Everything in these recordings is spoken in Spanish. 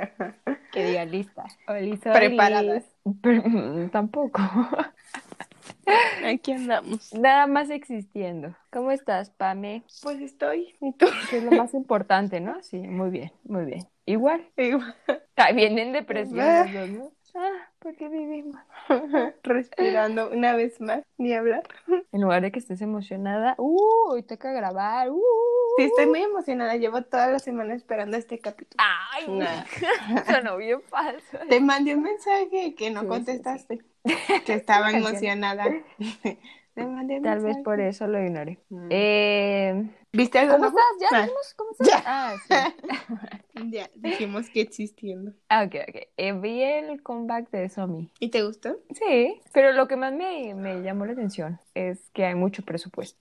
que diga lista. Preparadas. Pre- mm, Tampoco. Aquí andamos. Nada más existiendo. ¿Cómo estás, Pame? Pues estoy. ¿Y tú? Que es lo más importante, ¿no? Sí, muy bien, muy bien. Igual. Igual. Ah, Vienen depresión. Ah, ¿por qué vivimos? Respirando una vez más, ni hablar. En lugar de que estés emocionada, ¡uh! Hoy toca grabar, ¡uh! Sí, estoy muy emocionada. Llevo toda la semana esperando este capítulo. ¡Ay! Nah. Sonó bien falso. Te mandé un mensaje que no Sí, sí, contestaste. Que estaba emocionada. Tal vez por eso lo ignoré. Mm. Eh, ¿Viste algo ¿Cómo estás? ¿Ya Ah, dijimos cómo estás? Ya. Ah, sí. Ya, dijimos que existiendo. Ah, ok, ok. Eh, vi el comeback de Somi. ¿Y te gustó? Sí, pero lo que más me, me llamó la atención es que hay mucho presupuesto.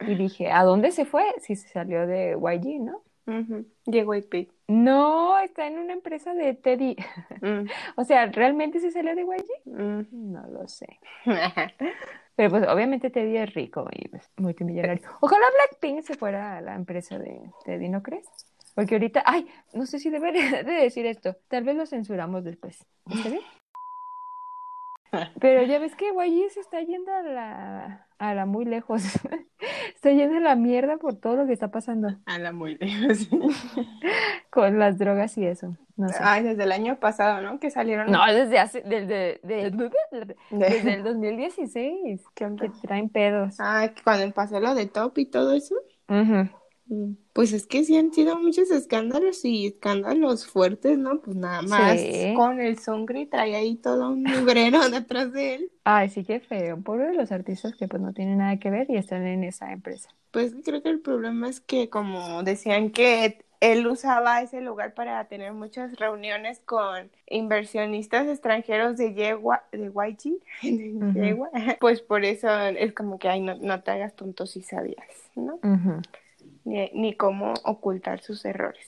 Y dije, ¿a dónde se fue? Si se salió de YG, ¿no? Llegó IP. No, está en una empresa de Teddy. Mm, O sea, ¿realmente se salió de YG? mm. No lo sé. Pero pues obviamente Teddy es rico y pues, multimillonario. Ojalá Blackpink se fuera a la empresa de Teddy, ¿no crees? Porque ahorita, ay, no sé si debería de decir esto. Tal vez lo censuramos después. ¿Está bien? Pero ya ves que YG se está yendo a la, a la muy lejos. Está yendo a la mierda por todo lo que está pasando A la muy lejos. con las drogas y eso. No sé. Ay, desde el año pasado, ¿no? Que salieron. No, desde hace, desde, de- desde De- el 2016 ¿Qué onda? que traen pedos. Ah, cuando pasó lo de Top y todo eso. Mm, Pues es que sí han sido muchos escándalos y escándalos fuertes, ¿no? Pues nada más Sí. con el Songri trae ahí todo un mugrero detrás de él. Ay, sí que feo. Pobre de los artistas que pues no tienen nada que ver y están en esa empresa. Pues creo que el problema es que como decían que él usaba ese lugar para tener muchas reuniones con inversionistas extranjeros de Yegua, de YG, de. Yegua, pues por eso es como que ay no, no te hagas tonto si sabías, ¿no? Ujú. Ni, ni cómo ocultar sus errores.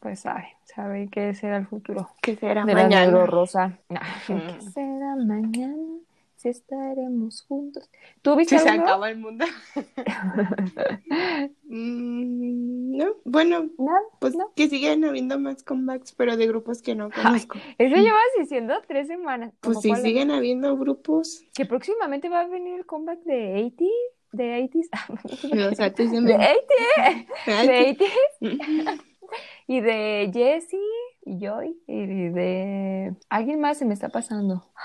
Pues sabe, sabe que será el futuro Que será de mañana. rosa. ¿Qué Mm. será mañana? Si estaremos juntos. ¿Tú viste Si se acaba el mundo. Mm, no, bueno, pues no. que siguen habiendo más comebacks, pero de grupos que no conozco. Eso llevas diciendo tres semanas. Pues ¿Cómo sí, cuáles? siguen habiendo grupos. Que próximamente va a venir el comeback de 80 de 80s. Los artes de de 80 Ay, de 80 y de Jessie y Joy y de alguien más se me está pasando.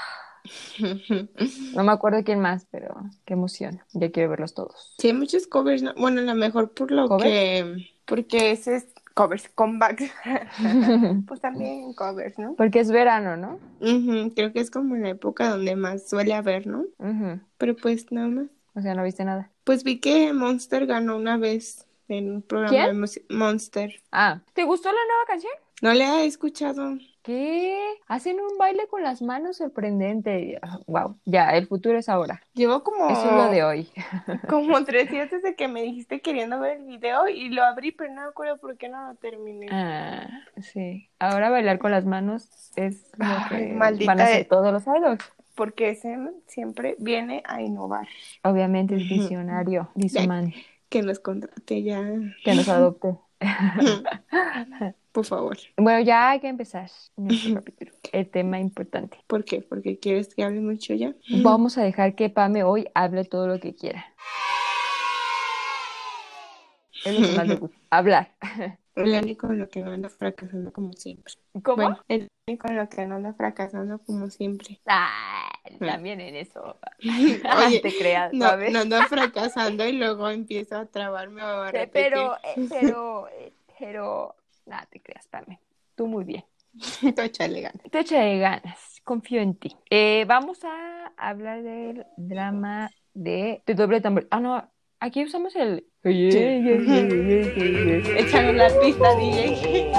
No me acuerdo quién más, pero qué emoción. Ya quiero verlos todos. Sí, hay muchos covers, ¿no? Bueno, a lo mejor por lo ¿Covers? que... Porque ese es covers, comebacks. Pues también covers, ¿no? Porque es verano, ¿no? Creo que es como la época donde más suele haber, ¿no? Pero pues nada más. O sea, no viste nada. Pues vi que Monster ganó una vez en un programa ¿Quién? de música. Monster. Ah, ¿te gustó la nueva canción? No le he escuchado. ¿Qué? Hacen un baile con las manos sorprendente. Wow, ya, el futuro es ahora. Llevo como, Eso es lo de hoy. como tres días desde que me dijiste queriendo ver el video y lo abrí, pero no me acuerdo por qué no lo terminé. Ah, sí. Ahora bailar con las manos es lo Ay, que maldita van a hacer todos los idols. Porque ese siempre viene a innovar. Obviamente es visionario, man Que nos contrate ya, que nos adopte. por favor. Bueno, ya hay que empezar nuestro capítulo. El tema importante. ¿Por qué? Porque quieres que hable mucho ya. Vamos a dejar que Pame hoy hable todo lo que quiera. Es lo que más le gusta. Hablar. El único en lo que no anda fracasando como siempre. ¿Cómo? Bueno, el único en lo que no anda fracasando como siempre. Ah, también en eso. Oye, te creas, No, ¿sabes? no anda fracasando y luego empiezo a trabarme o a Sí, repetir. pero, eh, pero, eh, pero, nada, te creas, Pame. Tú muy bien. Tú échale ganas. Te echaré ganas, confío en ti. Eh, vamos a hablar del drama de, de doble tambor. Ah, no, aquí usamos el... Échame la pista, DJ.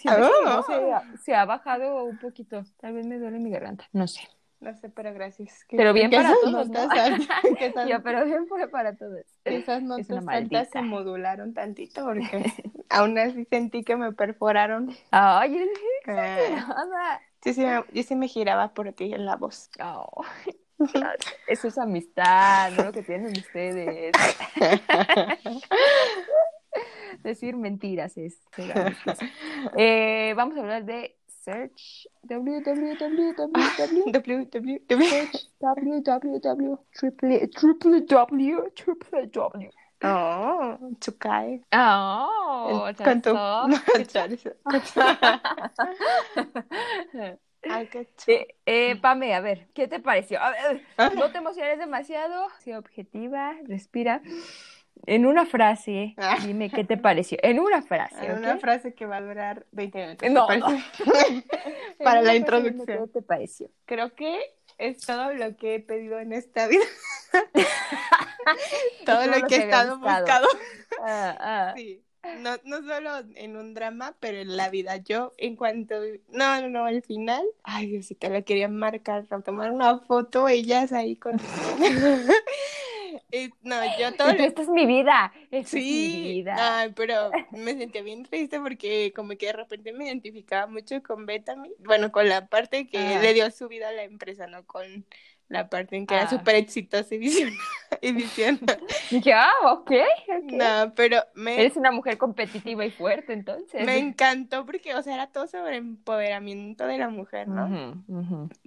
Siento que Oh. no se, ha- se ha bajado un poquito. Tal vez me duele mi garganta. No sé. No sé, pero gracias. Que- Pero bien que para todos, ¿no? que esas, Ya, pero bien fue para todos. que esas Es notas una altas se modularon tantito porque aún así sentí que me perforaron. Ay, yo dije, Eh, nada. yo, sí, me- yo sí me giraba por ti en la voz. Oh, Eso es amistad, no lo que tienen ustedes. Decir mentiras es. Eh, vamos a hablar de search www www Oh, Chukai. Oh, Con tu... Eh, eh, Pame, a ver, ¿qué te pareció? A ver, no te emociones demasiado, sé objetiva, respira. En una frase, dime qué te pareció. En una frase. En una frase que va a durar 20 minutos. No. Para la introducción. ¿Qué te pareció? Creo que es todo lo que he pedido en esta vida. todo, lo que he estado buscando. Ah, ah. Sí. No, no solo en un drama, pero en la vida. Yo, en cuanto. No, no, no, al final. Ay, Diosito, la quería marcar, tomar una foto, ellas ahí con. Y, no, yo todo. Esta es mi vida. Esta Sí, es mi vida. ay, pero me sentía bien triste porque como que de repente me identificaba mucho con Bethany, bueno, con la parte que le dio su vida a la empresa, no con la parte en que Ah. era súper exitosa y visiona- y visiona. Dije, ah, ok. ok. No, pero me, Eres una mujer competitiva y fuerte, entonces. me encantó porque, o sea, era todo sobre empoderamiento de la mujer, ¿no?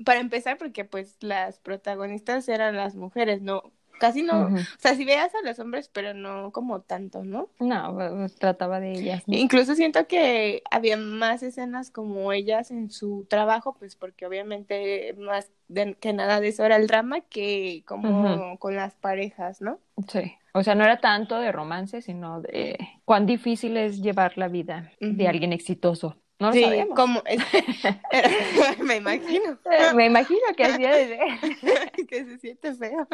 Para empezar, porque pues las protagonistas eran las mujeres, no, casi no, o sea, si veías a los hombres, pero no como tanto, ¿no? No, pues, trataba de ellas. ¿no? Incluso siento que había más escenas como ellas en su trabajo, pues porque obviamente más de- que nada de eso era el drama que como con las parejas, ¿no? Sí. O sea, no era tanto de romance, sino de cuán difícil es llevar la vida de alguien exitoso. No lo sí, sabemos. como es- me imagino Me imagino que así ser. que se siente feo.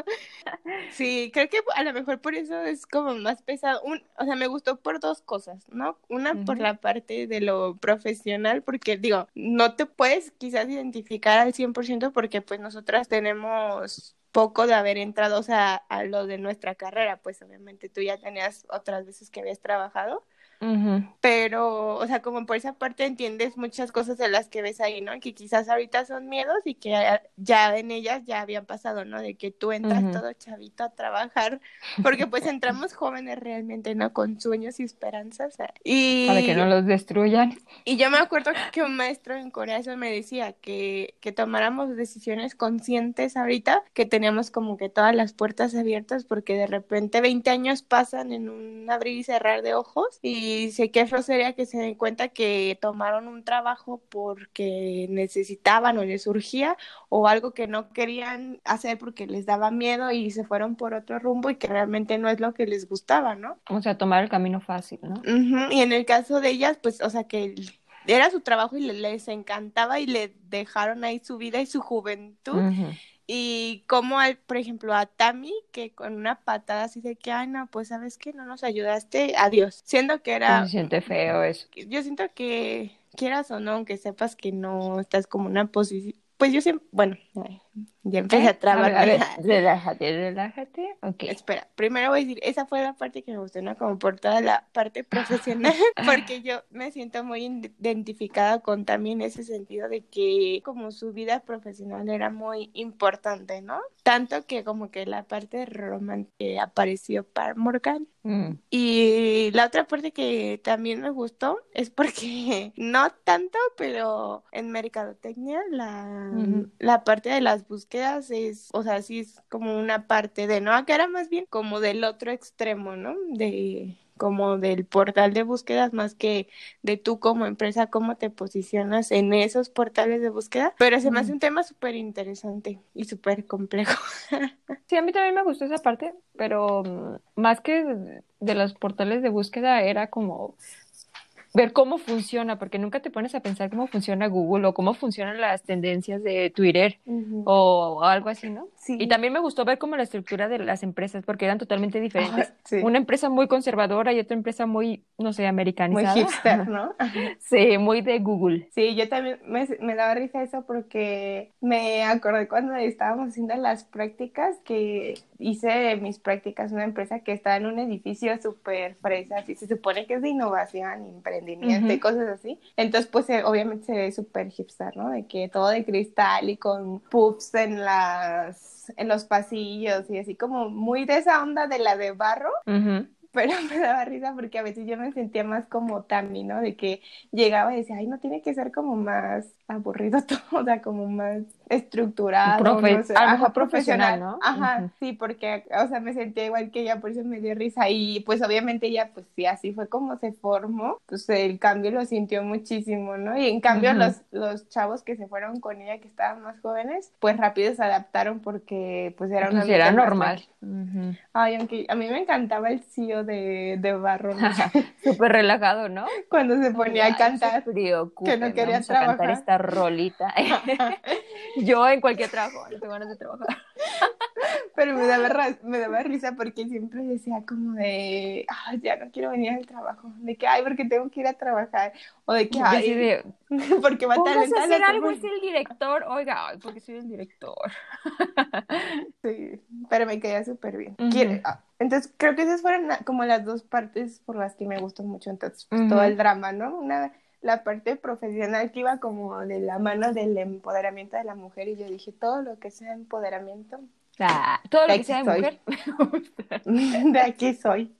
Sí, creo que a lo mejor por eso es como más pesado. Un, o sea, me gustó por dos cosas, ¿no? Una por la parte de lo profesional, porque digo, no te puedes quizás identificar al 100% porque pues nosotras tenemos poco de haber entrado, o sea, a lo de nuestra carrera, pues obviamente tú ya tenías otras veces que habías trabajado, Pero, o sea, como por esa parte entiendes muchas cosas de las que ves ahí, ¿no? Que quizás ahorita son miedos y que ya, en ellas ya habían pasado, ¿no? De que tú entras Ujú. todo chavito a trabajar, porque pues entramos jóvenes realmente, ¿no? Con sueños y esperanzas. Y, Para que no los destruyan. y yo me acuerdo que un maestro en Corea eso me decía, que, que tomáramos decisiones conscientes ahorita, que teníamos como que todas las puertas abiertas, porque de repente 20 años pasan en un abrir y cerrar de ojos, y sé que feo sería que se den cuenta que tomaron un trabajo porque necesitaban o les surgía, o algo que no querían hacer porque les daba miedo y se fueron por otro rumbo y que realmente no es lo que les gustaba, ¿no? O sea, tomar el camino fácil, ¿no? Ujú, Y en el caso de ellas, pues, o sea, que era su trabajo y le- les encantaba y le dejaron ahí su vida y su juventud. Ujú. Y como, al, por ejemplo, a Tami, que con una patada así de que, ay, no, pues, ¿sabes qué? No nos ayudaste, adiós. Siendo que era, Se siente feo eso. yo siento que quieras o no, aunque sepas que no estás como una posición, pues yo siempre, bueno, ay, ya empecé ¿Eh? a trabar. A ver, a ver, relájate, relájate. Ok. Espera, primero voy a decir, esa fue la parte que me gustó, ¿no? Como por toda la parte profesional, porque yo me siento muy iden- identificada con también ese sentido de que como su vida profesional era muy importante, ¿no? Tanto que como que la parte romántica apareció para Morgan. Mm. Y la otra parte que también me gustó es porque no tanto, pero en mercadotecnia la, Ujú. la parte de las búsquedas es, o sea, sí es como una parte de, no, acá era más bien como del otro extremo, ¿no? De como del portal de búsquedas más que de tú como empresa, cómo te posicionas en esos portales de búsqueda, pero se me hace un tema súper interesante y súper complejo. Sí, a mí también me gustó esa parte, pero mm, más que de los portales de búsqueda era como ver cómo funciona, porque nunca te pones a pensar cómo funciona Google o cómo funcionan las tendencias de Twitter o, o algo así, ¿no? Sí. Y también me gustó ver como la estructura de las empresas, porque eran totalmente diferentes. Sí. Una empresa muy conservadora y otra empresa muy, no sé, Muy americanizada. hipster, ¿no? Sí, muy de Google. Sí, yo también me, me daba risa eso porque me acordé cuando estábamos haciendo las prácticas que hice mis prácticas en una empresa que está en un edificio súper fresa, así se supone que es de innovación, emprendimiento y Ujú. cosas así. Entonces, pues obviamente se ve súper hipster, ¿no? De que todo de cristal y con puffs en las en los pasillos y así como muy de esa onda de la de barro Ujú. pero me daba risa porque a veces yo me sentía más como Tammy, ¿no? De que llegaba y decía, ay, no tiene que ser como más aburrido todo, o sea, como más estructurado, no sé, ajá, profesional, ¿no? Ajá, sí, porque, o sea, me sentía igual que ella, por eso me dio risa y pues obviamente ella, pues sí, así fue como se formó, pues el cambio lo sintió muchísimo, ¿no? Y en cambio los, los chavos que se fueron con ella, que estaban más jóvenes, pues rápido se adaptaron porque pues era una... Pues era normal. Ay, aunque a mí me encantaba el CEO de, de Barro. Súper relajado, ¿no? Cuando se ponía a cantar. que no quería trabajar. Rolita. Yo en cualquier trabajo, no tengo ganas de trabajar. Pero me daba, me daba risa porque siempre decía como de, ya no quiero venir al trabajo. De que, ay, porque tengo que ir a trabajar. O de que, ay, porque va a hacer algo, es el director. Oiga, ay, porque soy el director. Sí, pero me quedé súper bien. Ah, entonces, creo que esas fueron como las dos partes por las que me gustó mucho. Entonces, pues, todo el drama, ¿no? Una la parte profesional que iba como de la mano del empoderamiento de la mujer y yo dije, todo lo que sea empoderamiento. Ah, todo lo que sea de mujer. de aquí soy.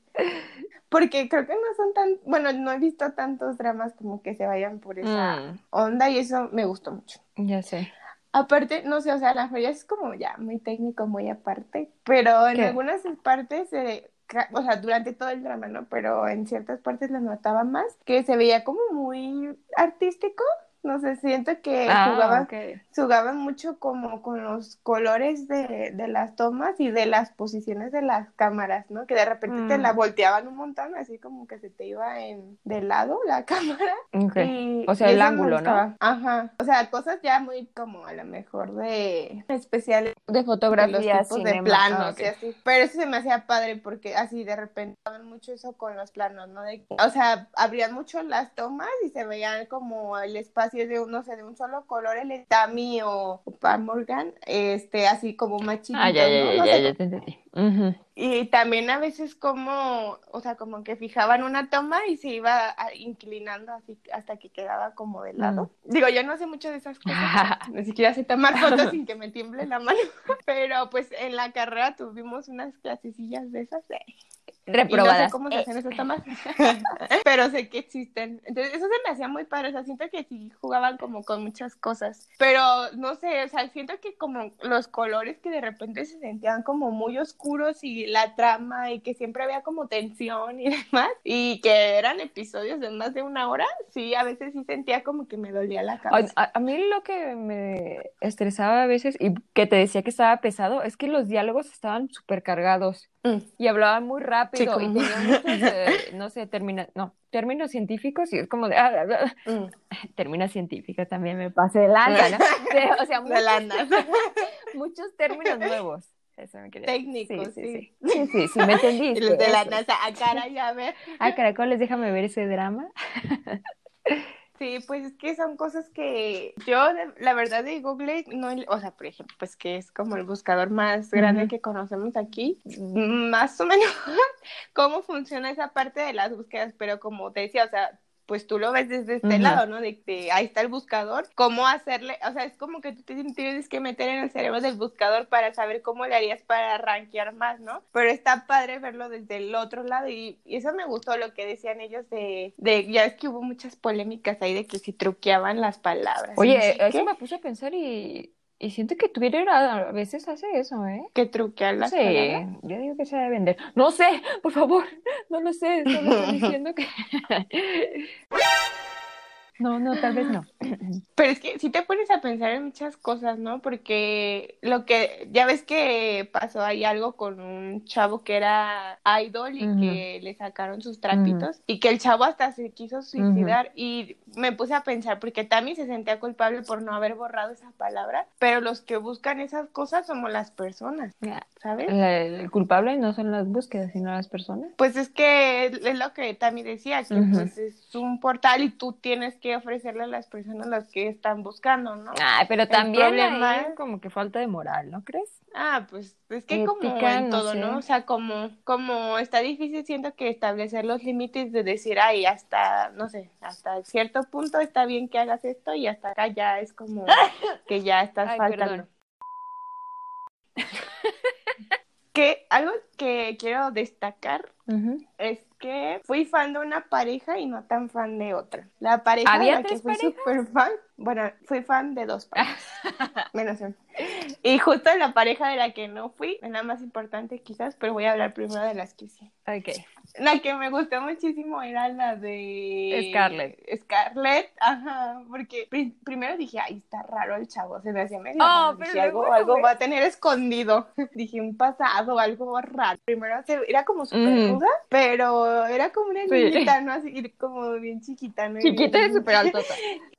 Porque creo que no son tan, bueno, no he visto tantos dramas como que se vayan por esa mm. onda y eso me gustó mucho. Ya sé. Aparte, no sé, o sea, la feria es como ya muy técnico, muy aparte, pero en algunas partes se o sea, durante todo el drama, ¿no? Pero en ciertas partes lo notaba más, que se veía como muy artístico, no sé, siento que ah, jugaban, jugaban mucho como con los colores de, de, las tomas y de las posiciones de las cámaras, ¿no? Que de repente te la mm. volteaban un montón, así como que se te iba en de lado la cámara. o sea, el ángulo, ¿no? Ajá. O sea, cosas ya muy como a lo mejor de especiales. De fotografía, de, de planos y así. Pero eso se me hacía padre porque así de repente estaban mucho eso con los planos, ¿no? De, o sea, abrían mucho las tomas y se veían como el espacio si es de no sé, de un solo color, el Tami o, o Morgan, este, así como más chiquito. Ah, ya, ya, ya, ya, te entendí. Y también a veces como, o sea, como que fijaban una toma y se iba inclinando así hasta que quedaba como de lado. Mm. Digo, yo no sé mucho de esas cosas, ni siquiera sé tomar fotos sin que me tiemble la mano, pero pues en la carrera tuvimos unas clasecillas de esas de reprobadas. no sé cómo se hacen esas tomas, pero sé que existen. Entonces, eso se me hacía muy padre. O sea, siento que sí jugaban como con muchas cosas. Pero no sé, o sea, siento que como los colores que de repente se sentían como muy oscuros y la trama y que siempre había como tensión y demás. Y que eran episodios de más de una hora, sí, a veces sí sentía como que me dolía la cabeza. A, mí lo que me estresaba a veces y que te decía que estaba pesado es que los diálogos estaban súper cargados. Mm. Y hablaban muy rápido y tenían muchos, eh, no sé, termina, no, términos científicos y es como de, ah, mm. términos científicos también me pasé de lana, ¿no? o sea, muchos, muchos términos nuevos. Eso me. Técnicos, sí. Sí, sí, sí, sí, me entendiste. Los de la NASA, a cara ya ver. Ah, caracoles, déjame ver ese drama. Sí, pues es que son cosas que yo, la verdad de Google, no, o sea, por ejemplo, pues que es como el buscador más grande que conocemos aquí, más o menos cómo funciona esa parte de las búsquedas, pero como te decía, o sea, pues tú lo ves desde este lado, ¿no? De que ahí está el buscador, cómo hacerle, o sea, es como que tú tienes que meter en el cerebro del buscador para saber cómo le harías para rankear más, ¿no? Pero está padre verlo desde el otro lado y, eso me gustó lo que decían ellos de, de, ya es que hubo muchas polémicas ahí de que si truqueaban las palabras. Oye, eso me puse a pensar y y siento que Twitter a veces hace eso, ¿eh? Que truquear las sí, yo digo que se debe vender. No sé, por favor, no lo sé, solo estoy diciendo que... No, no, tal vez no. Pero es que si te pones a pensar en muchas cosas, ¿no? Porque lo que, ya ves que pasó ahí algo con un chavo que era idol y que le sacaron sus trapitos y que el chavo hasta se quiso suicidar y me puse a pensar porque Tammy se sentía culpable por no haber borrado esa palabra, pero los que buscan esas cosas somos las personas, ¿sabes? El culpable no son las búsquedas, sino las personas. Pues es que es lo que Tammy decía, que pues es un portal y tú tienes que ofrecerle a las personas las que están buscando, ¿no? Ah, pero también hay como que falta de moral, ¿no crees? Ah, pues es que como en todo, ¿no? O sea, como, como está difícil, siento que establecer los límites de decir, ay, hasta, no sé, hasta cierto punto está bien que hagas esto y hasta acá ya es como que ya estás faltando. que algo que quiero destacar es que fui fan de una pareja y no tan fan de otra. La pareja ¿Había de la que tres fui parejas? súper fan, bueno, fui fan de dos parejas, menos una. Y justo la pareja de la que no fui, es la más importante quizás, pero voy a hablar primero de las que sí. Ok. La que me gustó muchísimo era la de Scarlett. Scarlett, ajá, porque pri- primero dije, ay, está raro el chavo, se me hacía medio Oh, pero Dije, algo, algo va a tener escondido. dije, un pasado, algo raro. Primero se- era como súper Mm. ruda, pero era como una Sí. niñita, ¿no? Así como bien chiquita, ¿no? Chiquita y súper alta.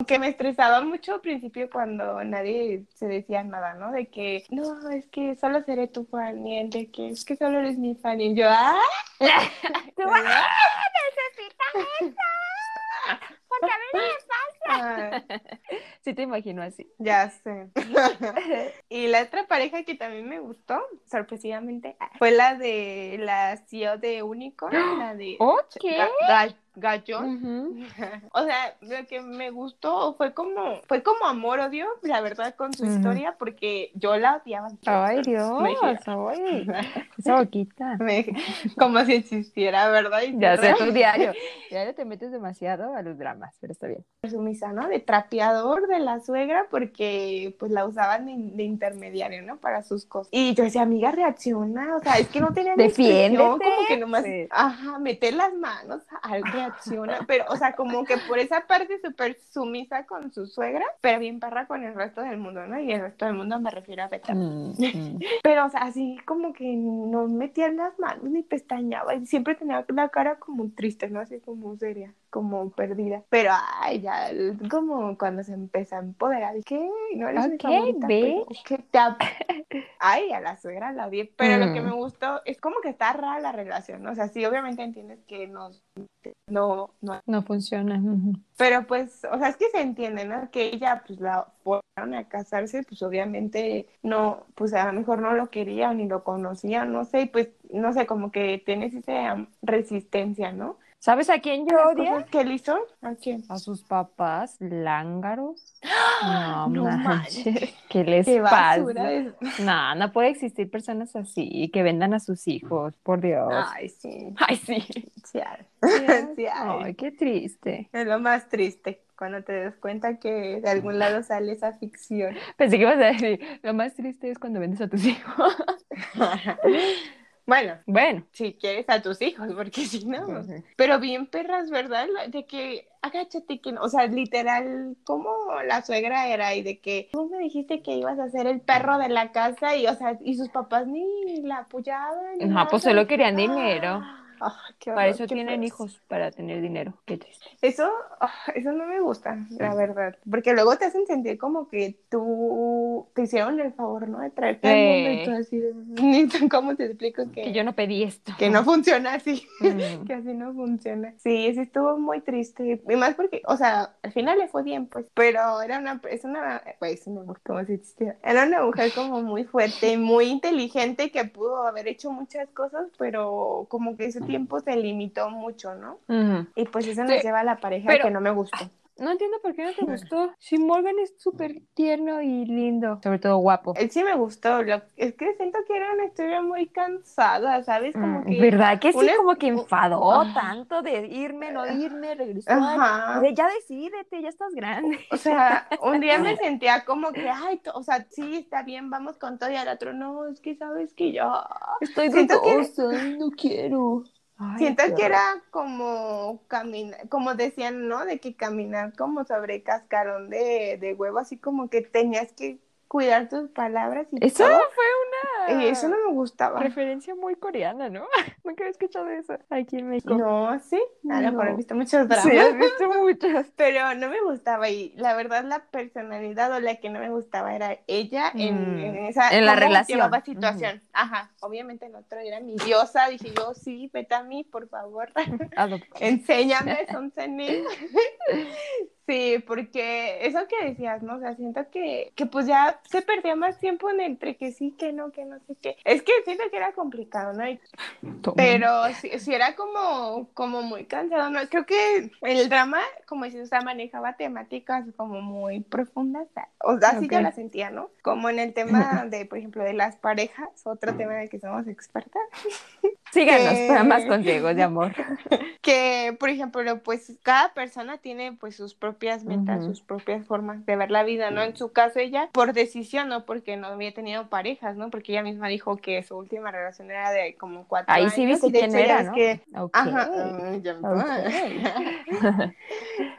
que me estresaba mucho al principio cuando nadie se decía nada, ¿no? De que, no, es que solo seré tu fan, y el de que es que solo eres mi fan, y yo, ¡ah! Tú, ¿verdad? Porque a mí Ah, Sí te imagino así. ya sé. y la otra pareja que también me gustó, sorpresivamente, fue la de la CEO de Unicorn, la de Ok. Ga- Ga- Gallón. O sea, lo que me gustó fue como, fue como amor-odio, la verdad, con su historia, porque yo la odiaba. Ay, Dios. Me. Ay, esa boquita. Me- como si existiera, ¿verdad? Y Ya sé tu diario. Diario te metes demasiado a los dramas, pero está bien. sumisa, ¿no? De trapeador de la suegra porque pues la usaban de, de intermediario, ¿no? Para sus cosas. Y yo decía, amiga, reacciona, o sea, es que no tenía Defiéndete. como que nomás, Sí. ajá, meter las manos, al reacciona, pero, o sea, como que por esa parte súper sumisa con su suegra, pero bien parra con el resto del mundo, ¿no? Y el resto del mundo me refiero a Beta. Mm, mm. Pero, o sea, así como que no metía las manos ni pestañaba y siempre tenía la cara como triste, ¿no? Así como seria, como perdida. Pero, ay, ya, como cuando se empezó a empoderar, dije, no eres mi Ok, favorita, pero bitch. que te Ay, a la suegra la odié, pero lo que Mm. me gustó es como que está rara la relación, ¿no? O sea, sí, obviamente entiendes que nos, no, no No funciona. pero pues, o sea, es que se entiende, ¿no? Que ella, pues, la fueron a casarse, pues, obviamente no, pues, a lo mejor no lo quería ni lo conocía, no sé, y pues, no sé, como que tienes esa resistencia, ¿no? ¿Sabes a quién yo odio? que él hizo, ¿a quién? A sus papás lángaros. No, No manches. ¿Qué les Qué pasa? No, no puede existir personas así que vendan a sus hijos, por Dios. Ay, sí, Ay, sí. sí, hay. Sí, Ay, hay. qué triste. Es lo más triste, cuando te das cuenta que de algún lado sale esa ficción. Pensé que ibas a decir, lo más triste es cuando vendes a tus hijos. bueno, Bueno. si quieres a tus hijos, porque si no... Pero bien perras, ¿verdad? De que agáchate que no, o sea, literal, como la suegra era y de que tú me dijiste que ibas a ser el perro de la casa y, o sea, y sus papás ni la apoyaban. No, nada. pues solo querían dinero. Ah, qué Para horror, eso qué tienen feos. hijos, para tener dinero. Qué triste. Eso, ah, eso no me gusta, la verdad, porque luego te hacen sentir como que tú te hicieron el favor, ¿no? De traerte al mundo y tú así, ¿cómo te explico que, Que yo no pedí esto. que no funciona así? Mm. que así no funciona. Sí, sí estuvo muy triste. Y más porque, o sea, al final le fue bien, pues. Pero era una, es una, pues, una mujer como si. Era una mujer como muy fuerte, muy inteligente que pudo haber hecho muchas cosas, pero como que ese tiempo se limitó mucho, ¿no? Y pues eso Sí, nos lleva a la pareja pero- que no me gustó. No entiendo por qué no te gustó. Si Morgan es súper tierno y lindo. Sobre todo guapo. Él sí me gustó. Lo, es que siento que era una historia muy cansada, ¿sabes? Como Mm, que. ¿Verdad que sí? una- Como que enfadó Ajá. tanto de irme, no irme, regresar. Ajá. De, ya decídete, ya estás grande. O sea, un día me sentía como que, ay, o sea, sí, está bien, vamos con todo, y al otro, no, es que sabes que yo Estoy Siento que- dudosa, no quiero. Ay, siento qué que era como caminar, como decían, ¿no? De que caminar como sobre cascarón de, de huevo, así como que tenías que cuidar tus palabras y Eso todo. fue una Y eso no me gustaba. referencia muy coreana, ¿no? Nunca había escuchado eso aquí en México. No, sí, a lo mejor he visto muchos dramas. Sí, has visto muchas. Pero no me gustaba y la verdad la personalidad o la que no me gustaba era ella en, Mm, en esa en la relación. situación. Ajá, obviamente el otro era mi diosa, dije yo, sí, vete a mí, por favor, enséñame, son. Sí, porque eso que decías, ¿no? O sea, siento que, que pues ya se perdía más tiempo en entre que sí, que no, que no sé qué. Es que siento que era complicado, ¿no? pero sí, sí, era como, como muy cansado, ¿no? Creo que el drama, como dices, o sea, manejaba temáticas como muy profundas. O sea, así yo la sentía, ¿no? Como en el tema de, por ejemplo, de las parejas, otro tema en el que somos expertas. Síganos para más consejos de amor. Que, por ejemplo, pues cada persona tiene pues sus propias metas, sus propias formas de ver la vida, ¿no? En su caso ella, por decisión, no porque no había tenido parejas, ¿no? Porque ella misma dijo que su última relación era de como cuatro Ahí años. sí viste quién era, ¿no? Que... Ajá.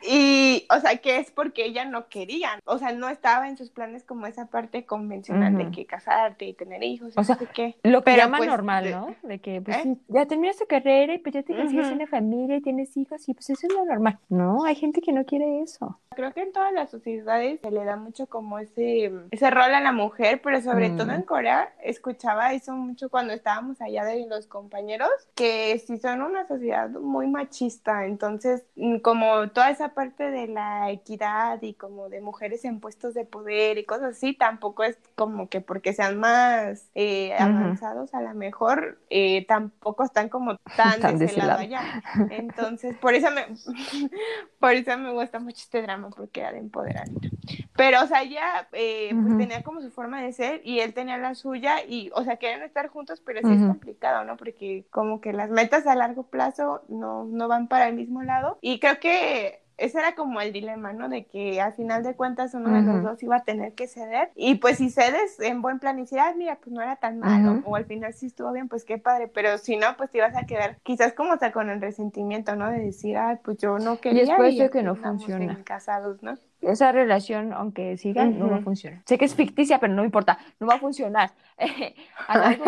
y, o sea, que es porque ella no quería, o sea, no estaba en sus planes como esa parte convencional de que casarte y tener hijos. O sea, qué. lo que llama pues, normal, ¿no? De que pues, ¿Eh? ya terminas tu carrera y pues ya te consigues una familia y tienes hijos y pues eso es lo normal. No, hay gente que no quiere eso. Creo que en todas las sociedades se le da mucho como ese, ese rol a la mujer, pero sobre todo mm. en Corea escuchaba eso mucho cuando estábamos allá de los compañeros, que si son una sociedad muy machista, entonces mm, como toda esa parte de la equidad y como de mujeres en puestos de poder y cosas así, tampoco es como que porque sean más eh, avanzados a lo mejor, eh, tampoco están como tan, de ese lado allá. Entonces, por eso me, por eso me gusta mucho este drama, porque era de empoderamiento. Pero, o sea, ella eh, pues tenía como su forma de ser y él tenía la suya y, o sea, querían estar juntos, pero sí es complicado, ¿no? Porque como que las metas a largo plazo no, no van para el mismo lado. Y creo que ese era como el dilema, ¿no? De que al final de cuentas uno de los dos iba a tener que ceder. Y pues si cedes en buen plan y si, ah, mira, pues no era tan malo. O al final sí estuvo bien, pues qué padre. Pero si no, pues te ibas a quedar quizás como hasta con el resentimiento, ¿no? De decir, ah, pues yo no quería. Y después de que no funciona. Casados, ¿no? Esa relación, aunque siga, no va a funcionar. Sé que es ficticia, pero no importa, no va a funcionar. a las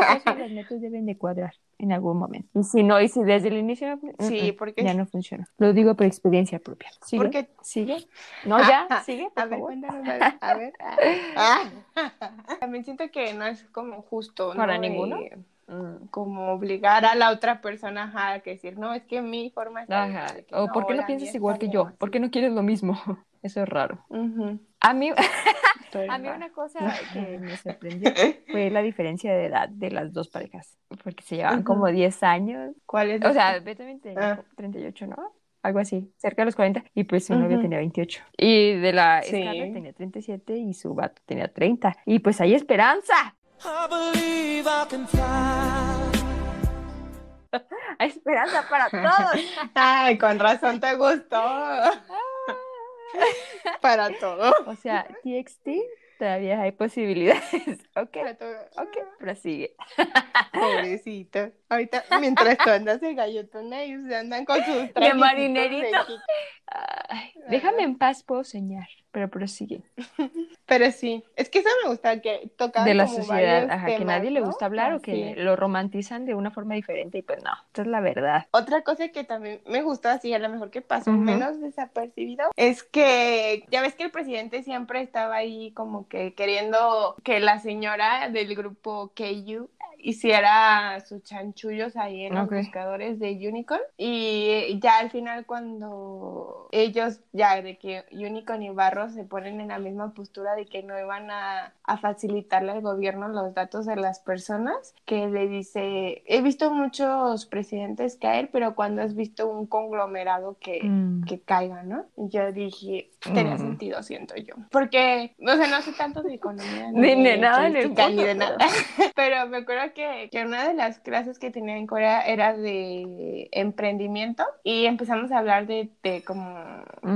metas deben de cuadrar en algún momento. Y si no, y si desde el inicio sí, porque... ya no funciona. Lo digo por experiencia propia. ¿Sigue? Porque... ¿Sigue? No, ya, sigue. a ver, cuéntanos, a ver. Ah. También siento que no es como justo. ¿Para ninguno? Mm, como obligar a la otra persona a decir, no, es que mi forma es... Ajá. o ¿por qué no piensas igual que yo? ¿Por qué no quieres lo mismo? Eso es raro. A mí, a mí una cosa que me sorprendió fue la diferencia de edad de las dos parejas, porque se llevaban como 10 años. ¿Cuál es? O sea, Beto tenía 38, ¿no? Algo así, cerca de los 40, y pues su novio tenía 28. Y de la sí. tenía 37 y su vato tenía 30. Y pues hay esperanza. hay esperanza para todos. Ay, con razón te gustó. Para todo. O sea, TXT todavía hay posibilidades. Ok, ok, prosigue. Pobrecito. Ahorita, mientras tú andas de gallotona, ellos andan con sus De marinerito. déjame en paz, puedo soñar, pero prosigue. Pero sí, es que eso me gusta, que toca De la sociedad, ajá, que nadie le gusta hablar o que lo romantizan de una forma diferente y pues no, esta es la verdad. Otra cosa que también me gustó, así a lo mejor que pasó menos desapercibido, es que ya ves que el presidente siempre estaba ahí como que queriendo que la señora del grupo KU hiciera sus chanchullos ahí en los buscadores de Unicorn. Y ya al final cuando ellos ya de que Unicorn y Barros se ponen en la misma postura de que no iban a, a facilitarle al gobierno los datos de las personas que le dice he visto muchos presidentes caer pero cuando has visto un conglomerado que, mm. que caiga ¿no? yo dije tenía sentido siento yo porque o sea no sé tanto de economía ni, de nada ni de nada. Pero me acuerdo que, una de las clases que tenía en Corea era de emprendimiento y empezamos a hablar de, de como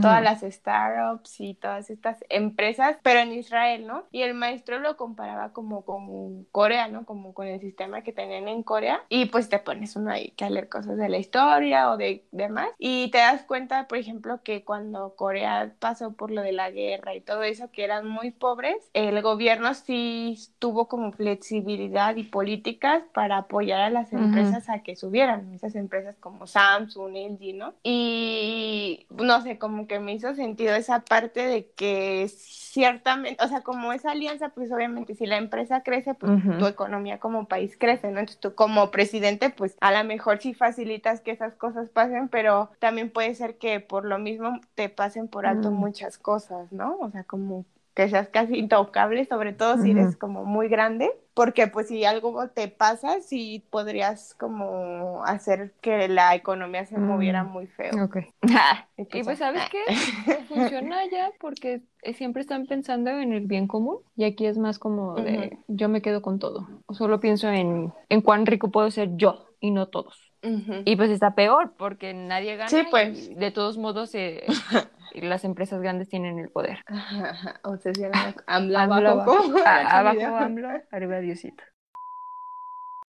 todas las startups y todas estas empresas, pero en Israel, ¿no? Y el maestro lo comparaba como con Corea, ¿no? Como con el sistema que tenían en Corea y pues te pones uno ahí que a leer cosas de la historia o de demás y te das cuenta, por ejemplo, que cuando Corea pasó por lo de la guerra y todo eso, que eran muy pobres, el gobierno sí tuvo como flexibilidad y política para apoyar a las empresas a que subieran, esas empresas como Samsung, LG, ¿no? Y no sé, como que me hizo sentido esa parte de que ciertamente, o sea, como esa alianza, pues obviamente si la empresa crece, pues tu economía como país crece, ¿no? Entonces tú como presidente, pues a lo mejor sí facilitas que esas cosas pasen, pero también puede ser que por lo mismo te pasen por alto Mm. muchas cosas, ¿no? O sea, como que seas casi intocable, sobre todo si eres Ujú. como muy grande, porque pues si algo te pasa, sí podrías como hacer que la economía se moviera Mm. muy feo. Ok. Y pues, pues, ¿sabes ah. qué? Funciona ya porque siempre están pensando en el bien común y aquí es más como de yo me quedo con todo. O solo pienso en, en cuán rico puedo ser yo y no todos. Ujú. Y pues está peor porque nadie gana. Sí, pues. y de todos modos, eh, las empresas grandes tienen el poder. Ajá, ajá. O sea, si era AMLO AMLO abajo, abajo, a- abajo. AMLO, arriba Diosito.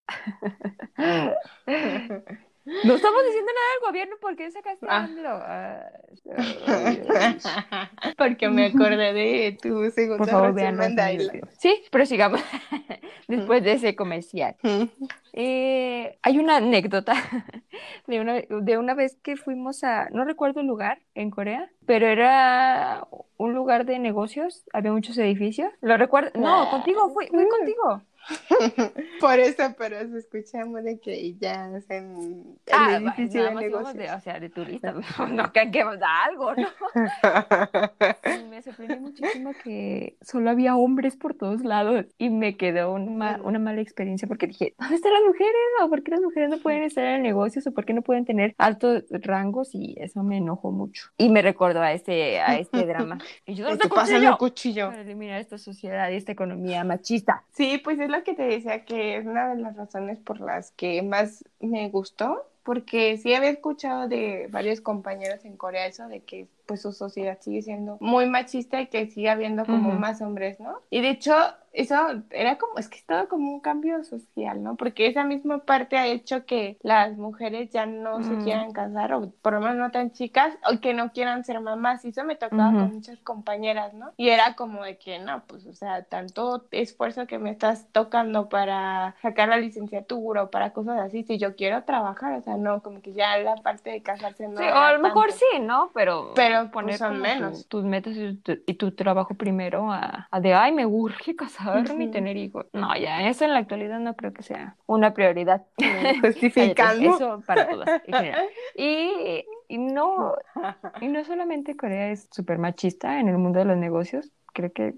No estamos diciendo nada del gobierno sacaste Ah. Ah, ay, Dios. Porque me acordé de tu Por. Mandaila. Sí, pero sigamos después de ese comercial. Eh, hay una anécdota de una, de una vez que fuimos a, no recuerdo el lugar en Corea, pero era un lugar de negocios, había muchos edificios. ¿Lo recuerdo? No, contigo, fui, fui contigo. Por eso, pero se escuchamos de que ya hacen el Ah, edificio de negocios. de, o sea, de turista, no que que da algo, ¿no? Y me sorprendió muchísimo que solo había hombres por todos lados y me quedó una, una mala experiencia porque dije, ¿dónde están las mujeres? ¿O por qué las mujeres no pueden estar en negocios? ¿O por qué no pueden tener altos rangos? Y eso me enojó mucho. Y me recordó a este, a este drama. Y yo, ¿dónde está el cuchillo. Para eliminar esta sociedad y esta economía machista. Sí, pues es lo que te decía, que es una de las razones por las que más me gustó, porque sí había escuchado de varios compañeros en Corea eso de que pues su sociedad sigue siendo muy machista y que sigue habiendo como más hombres, ¿no? Y de hecho, eso era como, es que es todo como un cambio social, ¿no? Porque esa misma parte ha hecho que las mujeres ya no se Mm. quieran casar, o por lo menos no tan chicas, o que no quieran ser mamás. Y eso me tocaba con muchas compañeras, ¿no? Y era como de que, no, pues, o sea, tanto esfuerzo que me estás tocando para sacar la licenciatura o para cosas así, si yo quiero trabajar, o sea, no, como que ya la parte de casarse no. Sí, o a lo mejor tanto. sí, ¿no? Pero, Pero, pues, son menos. tu- tus metas y tu, y tu trabajo primero a, a de, ay, me urge casarme y Ujú. tener hijos. No, ya, eso en la actualidad no creo que sea una prioridad. Justificando. Eso para todas, en general. Y, y no, y no solamente Corea es súper machista en el mundo de los negocios, creo que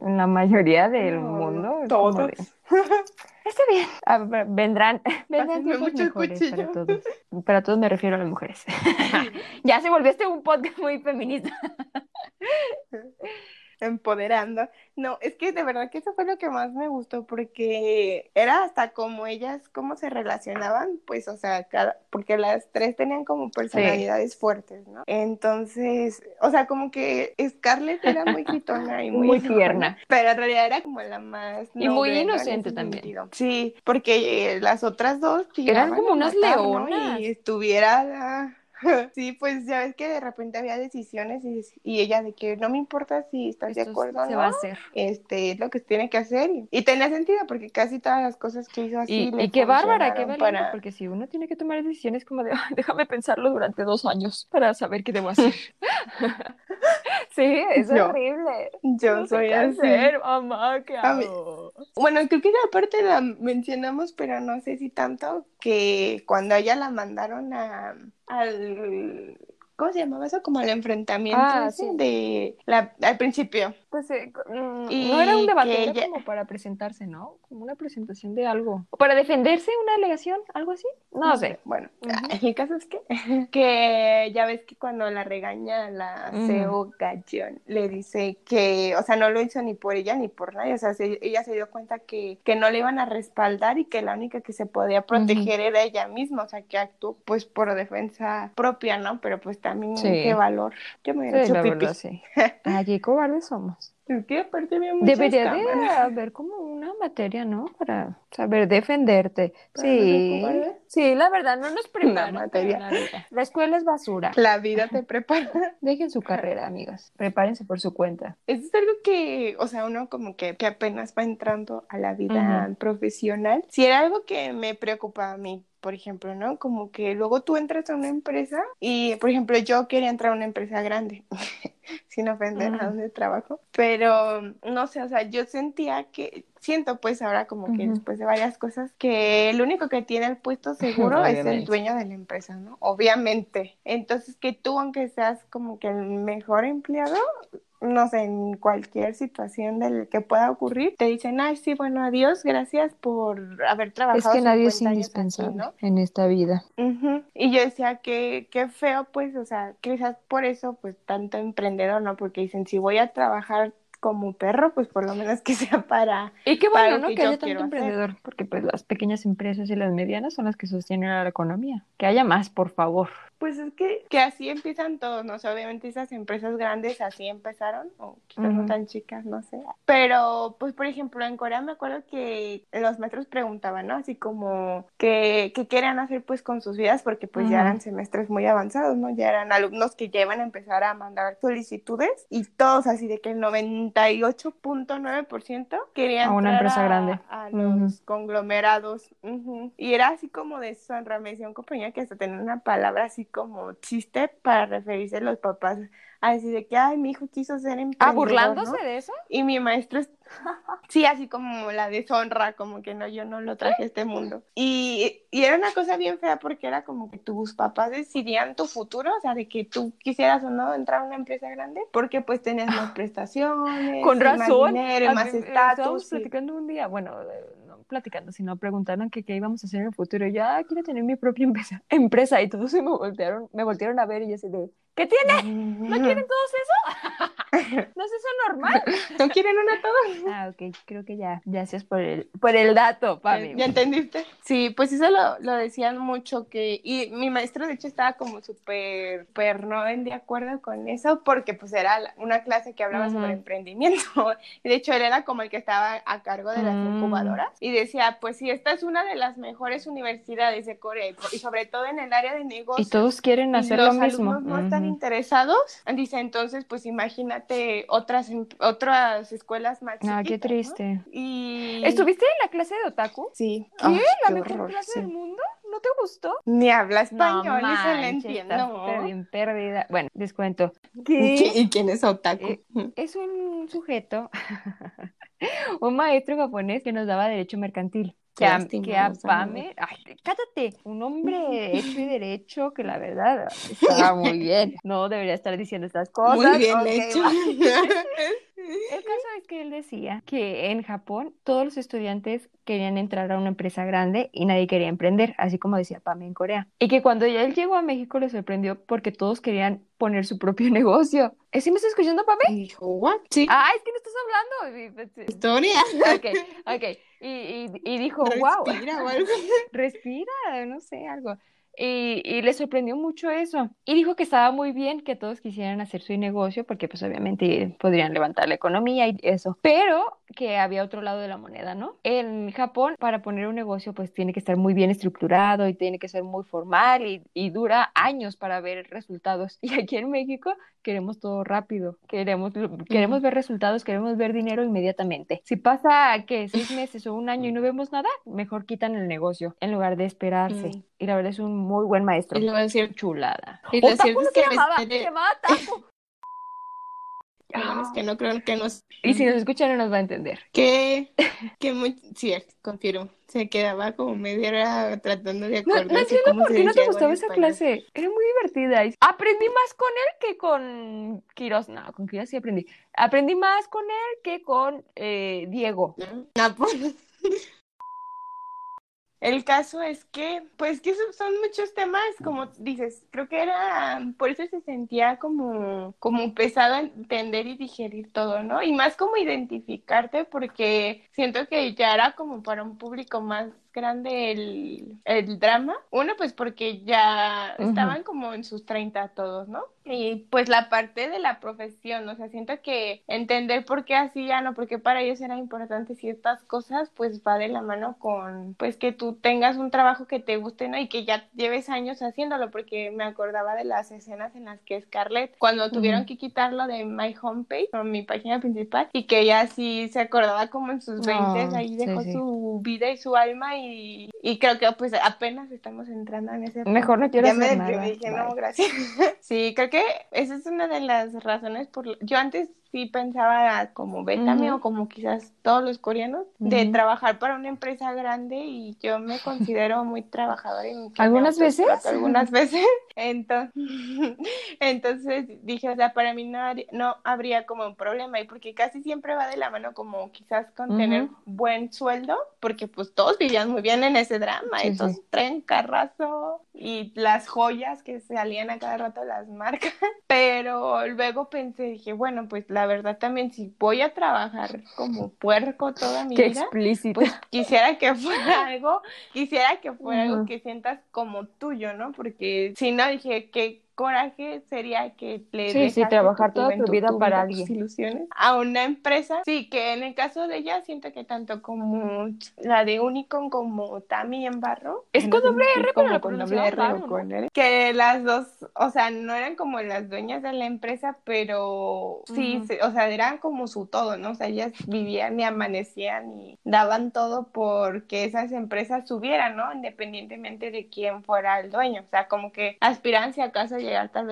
en la mayoría del No, mundo todos. de, Está bien. Ah, vendrán, vendrán Pásenme tiempos mucho el mejores para todos. Para todos me refiero a las mujeres. ya se volvió este un podcast muy feminista. Empoderando. No, es que de verdad que eso fue lo que más me gustó porque era hasta como ellas, cómo se relacionaban, pues, o sea, cada, porque las tres tenían como personalidades fuertes, ¿no? Entonces, o sea, como que Scarlett era muy gritona y muy, tierna. pero en realidad era como la más Y muy inocente también. sentido. Sí, porque eh, las otras dos Eran como unas matar, ¿no? leonas. Y estuviera la- Sí, pues ya ves que de repente había decisiones y, y ella de que no me importa si estás de acuerdo o se no, va a hacer. este es lo que se tiene que hacer y, y tenía sentido porque casi todas las cosas que hizo así Y, le y qué bárbara, qué valiente, para- porque si uno tiene que tomar decisiones como de, "Ay, déjame pensarlo durante dos años para saber qué debo hacer. sí, es Yo- horrible. yo No soy qué así hacer, mamá, ¿qué mí- hago? bueno creo que esa parte la mencionamos pero no sé si tanto que cuando ella la mandaron a al ¿Cómo se llamaba eso? Como al enfrentamiento Ah, ese sí. de la, al principio. Pues eh, mm, Y no era un debate, era ella- como para presentarse, ¿no? Como una presentación de algo. ¿O para defenderse una alegación? ¿Algo así? No sé. Bueno, el caso es que, que ya ves que cuando la regaña la. CEO Gallón, le dice que, o sea, no lo hizo ni por ella ni por nadie, o sea, se- ella se dio cuenta que, que no le iban a respaldar y que la única que se podía proteger era ella misma, o sea, que actuó pues por defensa propia, ¿no? Pero pues también Sí. qué valor. Yo me hubiera Sí, hecho pipí. sí. Ay, qué cobardes somos. Es que aparte había Debería de haber como una materia, ¿no? Para saber defenderte. Para Sí, sí, la verdad, no nos preparan para materia. la vida. La escuela es basura. La vida te prepara. Dejen su carrera, amigas. Prepárense por su cuenta. Eso es algo que, o sea, uno como que, que apenas va entrando a la vida Ujú. profesional. Si era algo que me preocupa a mí, por ejemplo, ¿no? Como que luego tú entras a una empresa y, por ejemplo, yo quería entrar a una empresa grande, sin ofender a Ujú. donde trabajo, pero no sé, o sea, yo sentía que siento pues ahora como que después de varias cosas que el único que tiene el puesto seguro es el dueño de la empresa, ¿no? Obviamente. Entonces que tú aunque seas como que el mejor empleado, no sé, en cualquier situación del que pueda ocurrir, te dicen, ay, sí, bueno, adiós, gracias por haber trabajado. Es que nadie es indispensable en esta vida. Y yo decía que qué feo, pues, o sea, quizás por eso, pues, tanto emprendedor, ¿no? Porque dicen, si voy a trabajar como perro, pues por lo menos que sea para. Y qué bueno, ¿no? Que, haya tanto emprendedor, porque pues las pequeñas empresas y las medianas son las que sostienen a la economía. Que haya más, por favor. Pues es que, que así empiezan todos, ¿no? O obviamente esas empresas grandes así empezaron, o quizás no tan chicas, no sé. Pero, pues, por ejemplo, en Corea me acuerdo que los maestros preguntaban, ¿no? Así como, ¿qué, qué querían hacer, pues, con sus vidas? Porque, pues, ya eran semestres muy avanzados, ¿no? Ya eran alumnos que ya iban a empezar a mandar solicitudes y todos así de que el 98.9% querían a una empresa grande. A los conglomerados. Y era así como de Sonra, me decía un compañero que hasta tenía una palabra así como chiste para referirse a los papás a decir de que, ay, mi hijo quiso ser emprendedor, ¿Ah, burlándose de eso? Y mi maestro, es... sí, así como la deshonra, como que no, yo no lo traje a este mundo. Y, y, era una cosa bien fea porque era como que tus papás decidían tu futuro, o sea, de que tú quisieras o no entrar a una empresa grande, porque pues tenías más prestaciones, Con razón. más dinero, más estatus. platicando un día, bueno, platicando, sino preguntaron que qué íbamos a hacer en el futuro. Y ya quiero tener mi propia empresa, empresa y todos se me voltearon, me voltearon a ver y yo así de, ¿qué tiene? ¿No quieren todos eso? ¿No es eso normal? ¿No quieren una todos? Ah, ok, creo que ya, gracias por el, por el dato, Pami. ¿Ya entendiste? Sí, pues eso lo, lo decían mucho que, y mi maestro de hecho estaba como súper, súper no en de acuerdo con eso, porque pues era una clase que hablaba sobre emprendimiento, y de hecho él era como el que estaba a cargo de las mm. incubadoras, y decía, pues si esta es una de las mejores universidades de Corea, y sobre todo en el área de negocios. Y todos quieren hacer lo mismo. Los no están interesados, dice, entonces pues imagínate otras, otras escuelas más Ah, qué triste. Y... ¿Estuviste en la clase de otaku? Sí. ¿Qué? Ah, ¿La mejor clase del mundo? ¿No te gustó? Ni habla español, no, ni se le entiende. No. bien perdida. Bueno, les cuento. ¿Y quién es otaku? Eh, es un sujeto, un maestro japonés que nos daba derecho mercantil que a, que a Pame, ay, cállate, un hombre hecho y derecho que la verdad estaba muy bien. No debería estar diciendo estas cosas. Muy bien hecho. El caso es que él decía que en Japón todos los estudiantes querían entrar a una empresa grande y nadie quería emprender, así como decía Pame en Corea. Y que cuando él llegó a México le sorprendió porque todos querían poner su propio negocio. ¿Es ¿Sí me estás escuchando? Dijo, ¿what? Sí. Ah, es que no estás hablando. Pues, Historia. Ok, ok. Y, y, y dijo, wow. Respira algo. Respira, no sé, algo. Y, y, le sorprendió mucho eso. Y dijo que estaba muy bien que todos quisieran hacer su negocio porque pues obviamente podrían levantar la economía y eso. Pero que había otro lado de la moneda, ¿no? En Japón para poner un negocio pues tiene que estar muy bien estructurado y tiene que ser muy formal y, y dura años para ver resultados. Y aquí en México queremos todo rápido, queremos, queremos ver resultados, queremos ver dinero inmediatamente. Si pasa que seis meses o un año y no vemos nada, mejor quitan el negocio en lugar de esperarse. Y la verdad es un muy buen maestro. Y lo decir chulada. Y lo cierto es que se llamaba, se llamaba Taco. es que no creo que nos... Y si nos escucha no nos va a entender. Que, que muy... Sí, confirmo. Se quedaba como media hora tratando de acordarse No, no entiendo por qué no te gustaba esa clase. Era muy divertida. Aprendí más con él que con Quiroz. No, con Quiroz sí aprendí. Aprendí más con él que con eh, Diego. No, pues... El caso es que, pues que son muchos temas, como dices, creo que era, por eso se sentía como, como pesado entender y digerir todo, ¿no? Y más como identificarte, porque siento que ya era como para un público más grande el, el drama. Uno, pues porque ya estaban como en sus 30 todos, ¿no? Y pues la parte de la profesión, o sea, siento que entender por qué hacían o por qué para ellos era importante ciertas cosas, pues va de la mano con, pues que tú tengas un trabajo que te guste, ¿no? Y que ya lleves años haciéndolo, porque me acordaba de las escenas en las que Scarlett, cuando tuvieron que quitarlo de My Homepage, o mi página principal, y que ella sí se acordaba como en sus 20, ahí dejó su vida y su alma y y, creo que pues apenas estamos entrando en ese Mejor no quiero ya hacer me dije, no, gracias. sí, creo que esa es una de las razones por yo antes sí pensaba como Betami o como quizás todos los coreanos, de trabajar para una empresa grande y yo me considero muy trabajadora. En ¿Algunas veces? Algunas veces. Entonces, entonces dije, o sea, para mí no, no habría como un problema y porque casi siempre va de la mano como quizás con tener buen sueldo, porque pues todos vivían muy bien en ese drama, entonces tren, carrazo y las joyas que salían a cada rato las marcas, pero luego pensé, dije, bueno, pues la verdad también si voy a trabajar como puerco toda mi vida, explícito. pues quisiera que fuera algo, quisiera que fuera algo que sientas como tuyo, ¿no? Porque si no dije que coraje sería que le sí, sí, trabajar toda tu vida para alguien. Ilusiones a una empresa. Sí, que en el caso de ella siento que tanto como la de Unicon como Tami en Barro. Es con doble R, pero con doble R con R. Que las dos, o sea, no eran como las dueñas de la empresa, pero sí, o sea, eran como su todo, ¿no? O sea, ellas vivían y amanecían y daban todo porque esas empresas subieran, ¿no? Independientemente de quién fuera el dueño. O sea, como que aspiran si acaso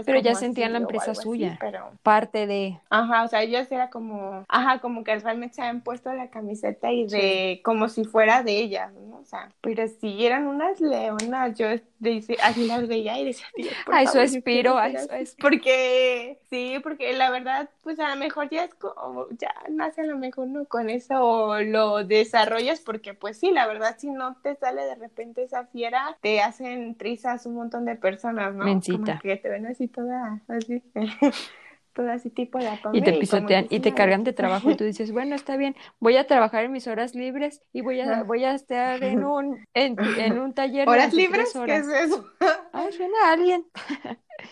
pero ya sentían la empresa suya, pero... parte de... Ajá, o sea, ellos era como, ajá, como que realmente se habían puesto la camiseta y de, como si fuera de ellas, ¿no? O sea, pero si eran unas leonas, yo dice, así las veía y decía, a eso espero, a eso es. Porque, sí, porque la verdad, pues a lo mejor ya es como, ya nace a lo mejor no con eso o lo desarrollas porque pues sí, la verdad, si no te sale de repente esa fiera, te hacen trizas un montón de personas, ¿no? Mencita. que te ven así toda, así. todo así tipo de Y te pisotean y, te cargan de trabajo y tú dices, bueno, está bien, voy a trabajar en mis horas libres y voy a, voy a estar en un, en, en un taller. ¿Horas libres? ¿Qué es eso? Ay, suena a alguien.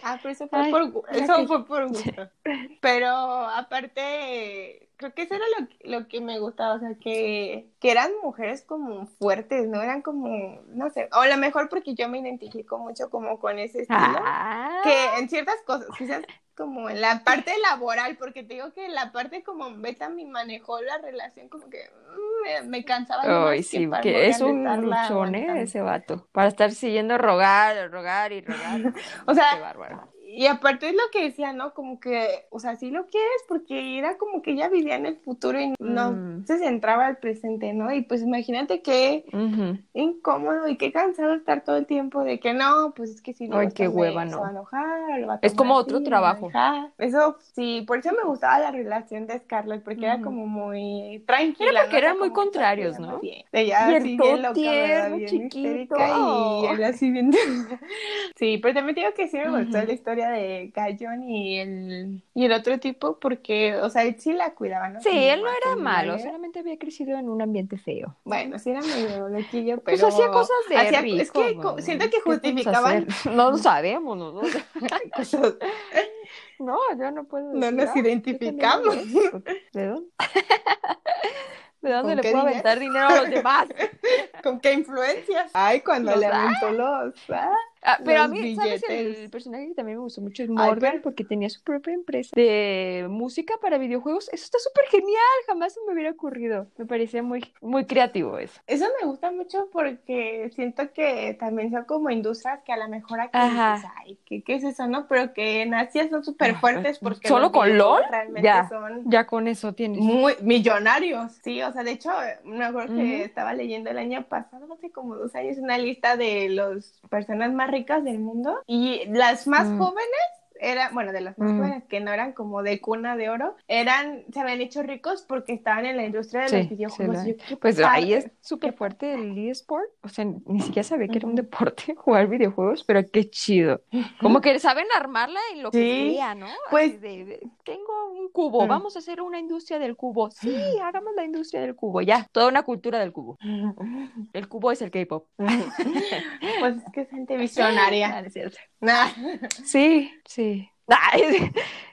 Ah, pero eso fue por, eso fue por gusto. Pero aparte, creo que eso era lo, lo que me gustaba, o sea, que, que eran mujeres como fuertes, ¿no? Eran como, no sé, o a lo mejor porque yo me identifico mucho como con ese estilo, ah. que en ciertas cosas, quizás como en la parte laboral, porque te digo que la parte como Beta me manejó la relación como que mm, me, cansaba. Ay, sí, que, es un luchón, ¿eh? Ese vato. Para estar siguiendo rogar, rogar y rogar. o sea, bárbaro y aparte es lo que decía, ¿no? Como que, o sea, sí lo quieres porque era como que ella vivía en el futuro y no mm. se centraba al presente, ¿no? Y pues imagínate qué incómodo y qué cansado estar todo el tiempo de que no, pues es que si no, Ay, qué hueva, no. va a enojar, va a es como otro trabajo. Eso sí, por eso me gustaba la relación de Scarlett, porque era como muy tranquila. Era porque eran muy contrarios, ¿no? Ella y así bien loca, bien chiquito. y él así bien... sí, pero también digo que sí me gustó la historia de Gallon y el, y el otro tipo porque, o sea, él sí la cuidaba, ¿no? Sí, él no era malo, solamente había crecido en un ambiente feo. Bueno, sí era medio loquillo, pero... Pues hacía cosas de hacía, Es que siento que justificaban... No lo sabemos, ¿no? No, yo no puedo No nos identificamos. ¿De dónde? ¿De dónde le puedo aventar dinero a los demás? ¿Con qué influencias? Ay, cuando le aventó los... ¿ah? Ah, pero a mí, ¿sabes? El, personaje que también me gustó mucho es Morgan, porque tenía su propia empresa de música para videojuegos. Eso está súper genial, jamás se me hubiera ocurrido. Me parecía muy, muy creativo eso. Eso me gusta mucho porque siento que también son como industrias que a lo mejor aquí ay, ¿qué, ¿qué, es eso, no? Pero que en Asia son súper fuertes porque solo con LOL ya, ya con eso tienes. Muy millonarios, sí, o sea, de hecho, me acuerdo que estaba leyendo el año pasado, hace como dos años, una lista de las personas más ricas del mundo y las más mm. jóvenes era, bueno, de las más mm. jóvenes que no eran como de cuna de oro, eran, se habían hecho ricos porque estaban en la industria de los videojuegos. pues ahí es súper fuerte el eSport, o sea, ni siquiera sabía que era un deporte jugar videojuegos, pero qué chido. Como que saben armarla en lo que sea, ¿no? Pues tengo un cubo, vamos a hacer una industria del cubo. Sí, hagamos la industria del cubo, ya, toda una cultura del cubo. El cubo es el K-pop. pues es que es gente visionaria. Sí, sí.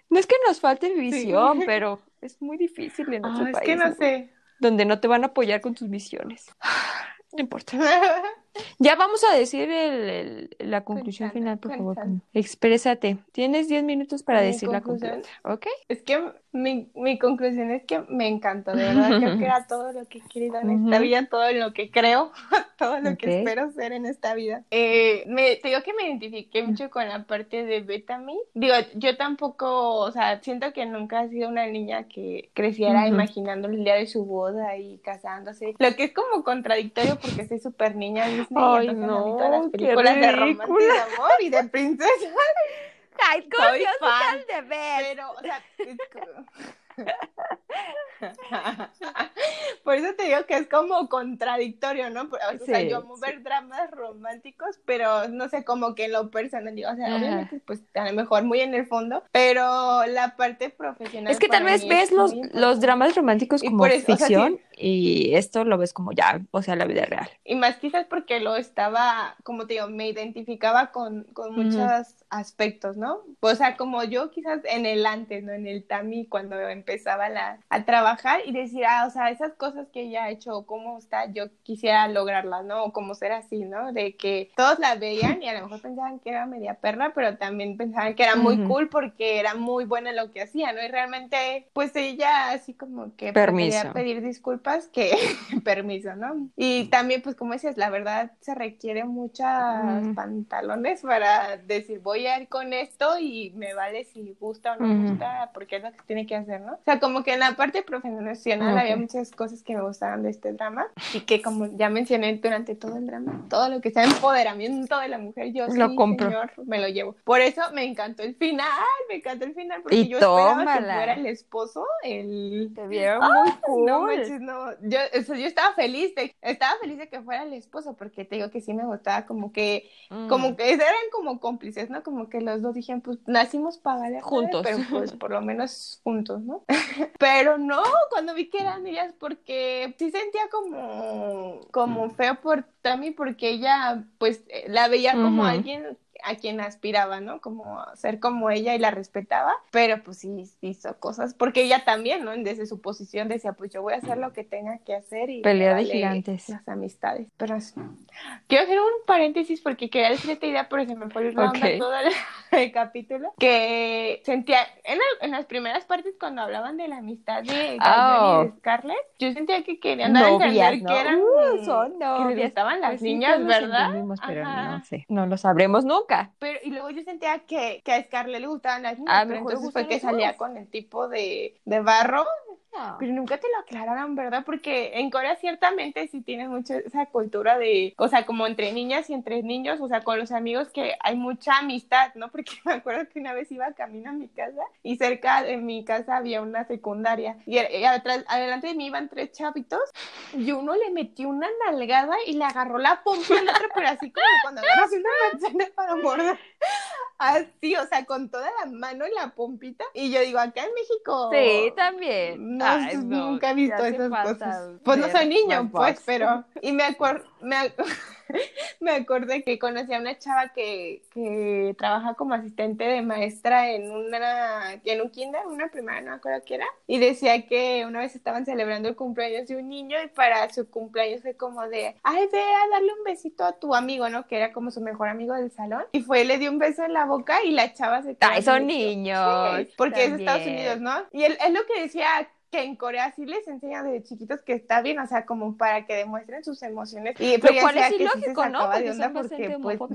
No es que nos falte visión, pero es muy difícil en nuestro país. Es que no sé. Donde no te van a apoyar con tus visiones. No importa. Ya vamos a decir el, la conclusión final, por favor. Exprésate. Tienes 10 minutos para decir la conclusión. ¿Ok? Es que mi, mi conclusión es que me encantó, de verdad, creo que era todo lo que he querido en esta vida, todo lo que creo, todo lo que espero ser en esta vida. Eh, me, te digo que me identifiqué mucho con la parte de Bethany. Digo, yo tampoco, o sea, siento que nunca he sido una niña que creciera Ujú. imaginando el día de su boda y casándose, lo que es como contradictorio porque soy súper niña Disney Ay, entonces no, todas las qué películas de romance y de amor y de princesa Ay, Soy fan. de ver. pero, o sea, es como- Por eso te digo que es como contradictorio, ¿no? O sea, Sí, yo amo sí. ver dramas románticos, pero no sé, como que en lo personal, digo, o sea, Ajá. obviamente, pues a lo mejor muy en el fondo, pero la parte profesional. Es que tal vez ves es los, los dramas románticos como o sea, ficción y esto lo ves como ya, o sea, la vida real. Y más quizás porque lo estaba, como te digo, me identificaba con, con Ujú. muchos aspectos, ¿no? O sea, como yo quizás en el antes, ¿no? En el TAMI, cuando empezaba la, a trabajar y decir, ah, o sea, esas cosas que ella ha hecho, cómo está, yo quisiera lograrlas, ¿no? O como ser así, ¿no? De que todos la veían y a lo mejor pensaban que era media perra, pero también pensaban que era muy cool porque era muy buena en lo que hacía, ¿no? Y realmente, pues ella así como que Permiso. prefería pedir disculpas que permiso, ¿no? Y también, pues como dices, la verdad se requiere muchas Mm. pantalones para decir voy a ir con esto y me vale si gusta o no gusta, porque es lo que tiene que hacer, ¿no? O sea, como que en la parte profesional Ok. había muchas cosas que me gustaban de este drama y que como ya mencioné durante todo el drama, todo lo que sea empoderamiento de la mujer, yo Lo sí, compro. señor, me lo llevo. Por eso me encantó el final, me encantó el final, porque Y yo esperaba que tómala. fuera el esposo, el Te vieron muy cool. no manches, no. Yo, o sea, yo estaba feliz de, estaba feliz de que fuera el esposo, porque te digo que sí me gustaba como que, Mm. como que eran como cómplices, ¿no? Como que los dos dijeron, pues nacimos para valer, Juntos. pero pues por lo menos juntos, ¿no? pero no, cuando vi que eran ellas, porque sí sentía como, como feo por Tammy, porque ella, pues, eh, la veía como alguien a quien aspiraba, ¿no? Como ser como ella y la respetaba, pero pues sí hizo cosas, porque ella también, ¿no? Desde su posición decía, pues yo voy a hacer lo que tenga que hacer y Pelea me de vale gigantes. las amistades. Pero es- quiero hacer un paréntesis porque quería decir esta idea, pero se me fue la onda Ok. todo el, el capítulo, que sentía, en, la- en las primeras partes cuando hablaban de la amistad de Oh. y de Scarlett, yo sentía que querían dar a Novias, entender ¿no? que eran, Uh, son que les gustaban las Pues sí, niñas, todos ¿verdad? pero Ajá. no sé, no lo sabremos nunca. Pero, y luego yo sentía que, que a Scarlett le gustaban las niñas, A lo pero entonces fue que salía con el tipo de, de barro, pero nunca te lo aclararon, ¿verdad? Porque en Corea ciertamente sí tienes mucho esa cultura de, o sea, como entre niñas y entre niños, o sea, con los amigos que hay mucha amistad, ¿no? Porque me acuerdo que una vez iba camino a mi casa y cerca de mi casa había una secundaria y, y atrás, adelante de mí iban tres chavitos y uno le metió una nalgada y le agarró la pompa al otro, pero así como cuando agarras una manzana para morder. Así, o sea, con toda la mano en la pompita. Y yo digo, acá en México. Sí, también. No, Ay, no, nunca he visto esas cosas. Pues no soy niño, pues, Box. pero. Y me acuerdo. Me, ac- me acordé que conocí a una chava que, que trabaja como asistente de maestra en una en un kinder, una primaria, no me acuerdo qué era. Y decía que una vez estaban celebrando el cumpleaños de un niño y para su cumpleaños fue como de, ay, ve a darle un besito a tu amigo, ¿no? Que era como su mejor amigo del salón. Y fue, le dio un beso en la boca y la chava se quedó Ay, son niños. Sí, porque es Estados. Unidos, ¿no? Y él, es lo que decía que en Corea sí les enseñan desde chiquitos que está bien, o sea, como para que demuestren sus emociones. Y Lo ella cual es que sí ¿no? Porque son bastante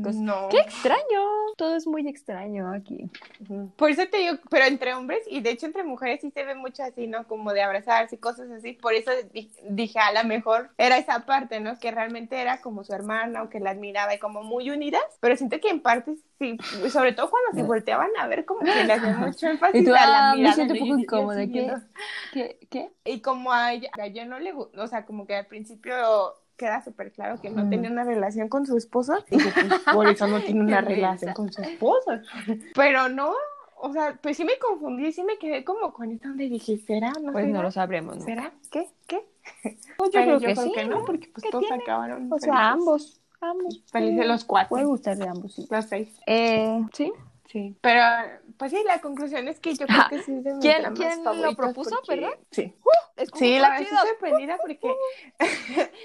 pues, no. Qué extraño. Todo es muy extraño aquí. Por eso te digo, pero entre hombres y de hecho entre mujeres sí se ve mucho así, ¿no? Como de abrazarse y cosas así. Por eso di- dije, a lo mejor era esa parte, ¿no? Que realmente era como su hermana o que la admiraba y como muy unidas. Pero siento que en parte sí, sobre todo cuando se volteaban a ver, como que le hacían mucho énfasis Y tú, a la ah, me mirada. siento ¿no? un Y poco yo- yo incómoda. ¿Qué? ¿Qué? ¿Qué? Y como a ella, a ella no le gusta, o sea, como que al principio queda súper claro que no Ujú. tenía una relación con su esposo. Dije, pues por eso no tiene una relación con su esposo. Pero no, o sea, pues sí me confundí, sí me quedé como con esta donde dije, ¿será? ¿No Pues será? no lo sabremos. ¿Será? ¿Qué? ¿Qué? Pues Pero yo creo que sí. no, porque pues ¿Qué todos tiene? acabaron. O sea, felices. ambos. Ambos. Felices los cuatro. Puede gustar de ambos, sí. Los seis. Eh, sí, sí, pero pues sí, la conclusión es que yo creo que sí es de mis ¿Quién, dramas quién lo propuso, porque- verdad? Sí. Es como Sí, la verdad estoy sorprendida porque,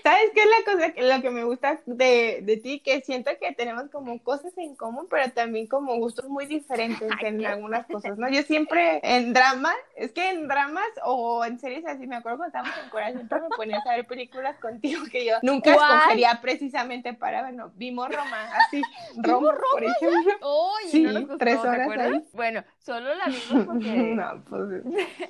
¿sabes qué es la cosa que lo que me gusta de, de ti? Que siento que tenemos como cosas en común, pero también como gustos muy diferentes Ay, en qué- algunas cosas, ¿no? Yo siempre en drama, es que en dramas o en series así, me acuerdo cuando estábamos en Corea, siempre me ponías a ver películas contigo que yo nunca escogería precisamente para, bueno, vimos Roma, así, Roma, por ejemplo. Oye, Sí, no tres ¿te horas ahí. Bueno, solo la vimos porque... No, pues,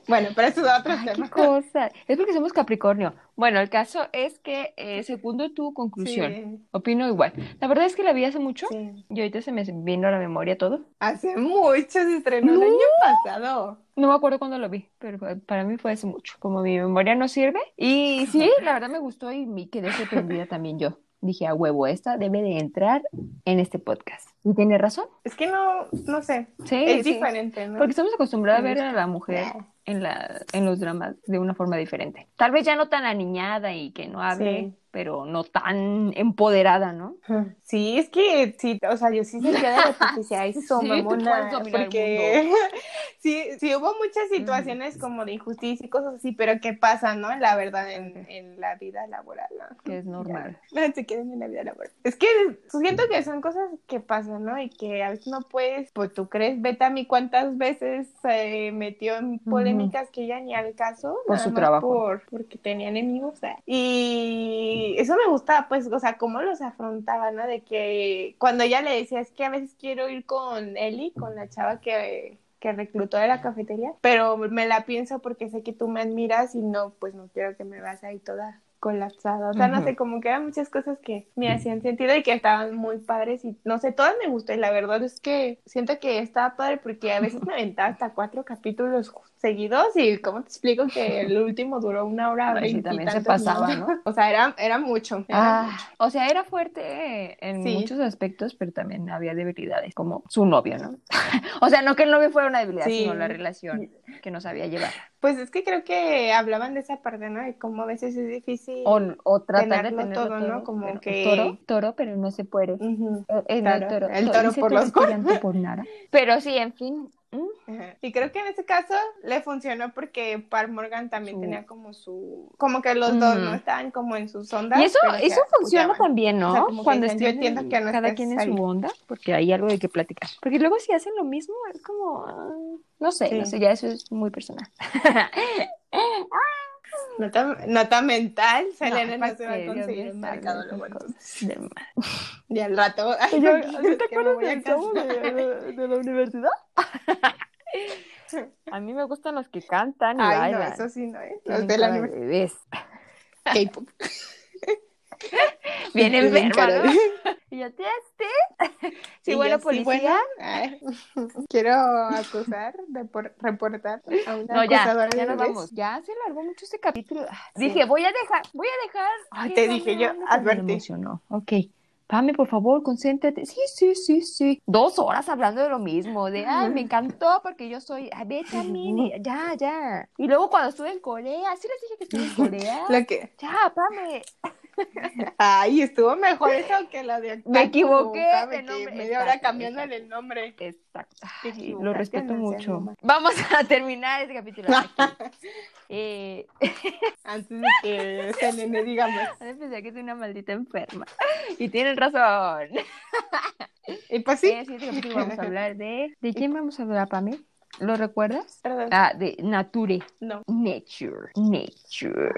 bueno, pero eso es otro Ay, qué tema. cosa. Es porque somos Capricornio. Bueno, el caso es que, eh, segundo tu conclusión, Sí, opino igual. La verdad es que la vi hace mucho sí. y ahorita se me vino a la memoria todo. Hace mucho se estrenó el No. año pasado. No me acuerdo cuándo lo vi, pero para mí fue hace mucho. Como mi memoria no sirve. Y sí, la verdad me gustó y me quedé sorprendida también yo. Dije, a huevo, esta debe de entrar en este podcast. Y tiene razón. Es que no, no sé, Sí, es sí. diferente, ¿no? Porque estamos acostumbrados a ver a la mujer en, la, en los dramas de una forma diferente. Tal vez ya no tan aniñada y que no hable, Sí. Pero no tan empoderada, ¿no? Sí, es que sí, o sea, yo sí sentía de repente, ay, Sí, son tú mamona, porque sí, sí hubo muchas situaciones como de injusticia y cosas así, pero ¿qué pasa, no? La verdad, en, en la vida laboral, ¿no? Que es normal. No, se queden en la vida laboral. Es que siento que son cosas que pasan, ¿no? Y que a veces no puedes, pues tú crees, Betami cuántas veces se metió en polémicas que ella ni al caso, Por nada su más trabajo. por- porque tenía enemigos. ¿eh? Y eso me gustaba, pues, o sea, cómo los afrontaba, ¿no? De que cuando ella le decía, es que a veces quiero ir con Eli, con la chava que que reclutó de la cafetería, pero me la pienso porque sé que tú me admiras y no, pues no quiero que me vas ahí toda colapsada. O sea, no sé, como que eran muchas cosas que me hacían sentido y que estaban muy padres y no sé, todas me gustó y la verdad es que siento que estaba padre porque a veces me aventaba hasta cuatro capítulos seguidos y cómo te explico que el último duró una hora y también se pasaba, minutos? ¿no? O sea, era, era mucho. era Ah, mucho. o sea, era fuerte en Sí. muchos aspectos, pero también había debilidades, como su novio, ¿no? o sea, no que el novio fuera una debilidad, Sí. sino la relación que no sabía llevar. Pues es que creo que hablaban de esa parte, ¿no? De cómo a veces es difícil. O, o tratar de Tenerlo todo, ¿no? Como pero- que- Toro, toro, pero no se puede. Eh, eh, no, Claro, toro, el to- toro por los por nada. Pero sí, en fin. Y creo que en ese caso le funcionó porque Par Morgan también Su- tenía como su, como que los dos no estaban como en sus ondas. Y eso, eso funciona también, ¿no? O sea, como que Cuando dicen, yo estén entiendo que no cada quien en su onda, porque hay algo de que platicar. Porque luego si hacen lo mismo, es como, ah, no sé, Sí. no sé, ya eso es muy personal. Nota, nota mental, No, Selena no, ¿para se va a conseguir sabe mercado de mal. Y al rato, ay, Yo- tranquilos, ¿sí es te acuerdas del chavo de, de- de la universidad? A mí me gustan los que cantan y Ay, no, bailan. eso sí, no, ¿eh? Los de la universidad. K-pop. Bien enferma, ¿no? de- Y yo, ¿te este? Sí, bueno, policía. bueno, quiero acusar, repor- reportar a una No, ya, acusadora ya de nos vamos. Ya se largó mucho este capítulo. Ah. Dije, voy a dejar, voy a dejar. Ay, te dije yo, pero me advertí. emocionó. Ok. Pame, por favor, concéntrate. Sí, sí, sí, sí. Dos horas hablando de lo mismo, de, ay, me encantó porque yo soy, ay, vete a mí, ya, ya. Y luego cuando estuve en Corea, sí les dije que estuve en Corea. Lo que, Ya, Pame. ay, estuvo mejor eso que la de Me equivoqué de que nombre. media hora cambiándole el nombre. Exacto. Ay, lo respeto mucho. Vamos a terminar este capítulo. Eh, Antes de que Selene diga más. Ahora pensé que soy una maldita enferma. Y tienen razón. Y pues sí. En el siguiente capítulo vamos a hablar de... ¿De quién vamos a hablar, Pame? ¿Lo recuerdas? Perdón. Ah, de Nature. No. Nature. Nature.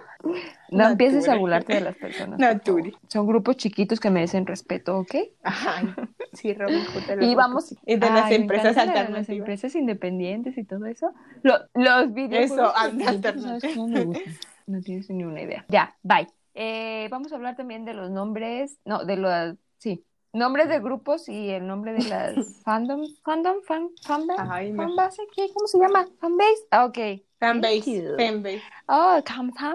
No empieces a burlarte de las personas. Nature. Son grupos chiquitos que merecen respeto, ¿ok? Ay, sí, Robin Hood. Y vamos... Y de las Ay, empresas alternativas. Las empresas independientes y todo eso. Lo- los videojuegos Eso, independientes, ¿sabes cómo me gustan? No tienes ni una idea. Ya, bye. Eh, vamos a hablar también de los nombres, no, de los, sí, nombres de grupos y el nombre de las fandom, fandom, fan, fanbase, fanbase, ¿qué? ¿cómo se llama? Fanbase, ah, ok. Fanbase, fanbase. Oh,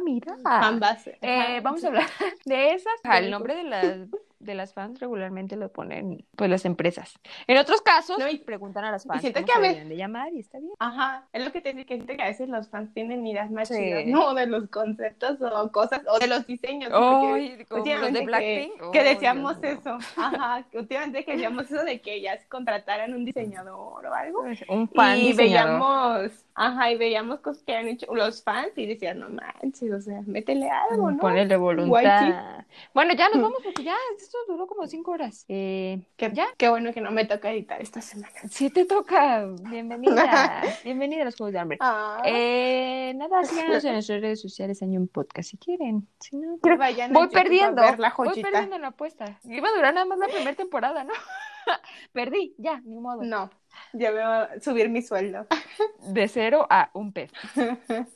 mira. Fanbase. Eh, vamos a hablar de esas, el nombre de las de las fans regularmente lo ponen pues las empresas. En otros casos, No, y- preguntan a las fans siento cómo que a veces- de llamar y está bien. Ajá, es lo que te digo, que siento que a veces los fans tienen ideas más Sí. chidas, ¿no? De los conceptos o cosas, o de los diseños. porque Ay, como los de que, Blackpink. que Ay, decíamos Dios eso, ajá, que últimamente que decíamos eso de que ya se contrataran un diseñador o algo. Un fan y diseñador. veíamos, ajá, y veíamos cosas que han hecho los fans y decían, no manches, o sea, métele algo, ¿no? Ponerle voluntad. Bueno, ya nos vamos porque ya esto duró como cinco horas. Eh, Qué, ya, qué bueno que no me toca editar esta semana. si te toca, bienvenida. bienvenida a los Juegos de Hambre. Ah, Eh, nada, síganos en nuestras redes sociales, Año en Podcast, si quieren. Si no, vayan voy YouTube a perdiendo. ver la voy perdiendo la apuesta. Iba a durar nada más la primera temporada, ¿no? Perdí, ya, ni modo. No, ya voy a subir mi sueldo De cero a un peso.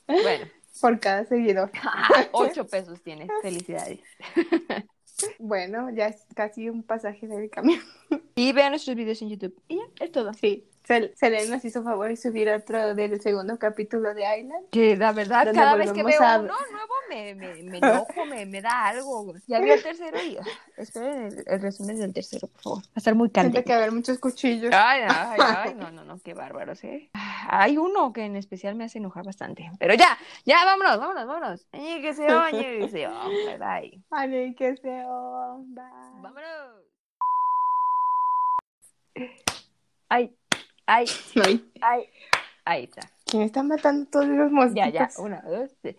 Bueno, por cada seguidor. ocho pesos tienes. Felicidades. Bueno, ya es casi un pasaje del camión. Y vean nuestros videos en YouTube. Y ya, es todo. Sí, Sel- Selene nos hizo favor de subir otro del segundo capítulo de Island. Que la verdad, cada vez que veo a- uno nuevo me, me, me enojo, me, me da algo. Ya vi el tercero y esperen el, el resumen del tercero, por favor. Va a estar muy caliente. que haber muchos cuchillos. Ay, ay, ay, no, no, no, qué bárbaros, ¿eh? Hay uno que en especial me hace enojar bastante. Pero ya, ya, vámonos, vámonos, vámonos. Ay, que se oye, que se oye, bye. Ay, qué feo. Bye. Vámonos. Ay, Ay, ay. Ahí está. ¿Quién está matando todos los mosquitos? Ya, ya. Una, dos, tres.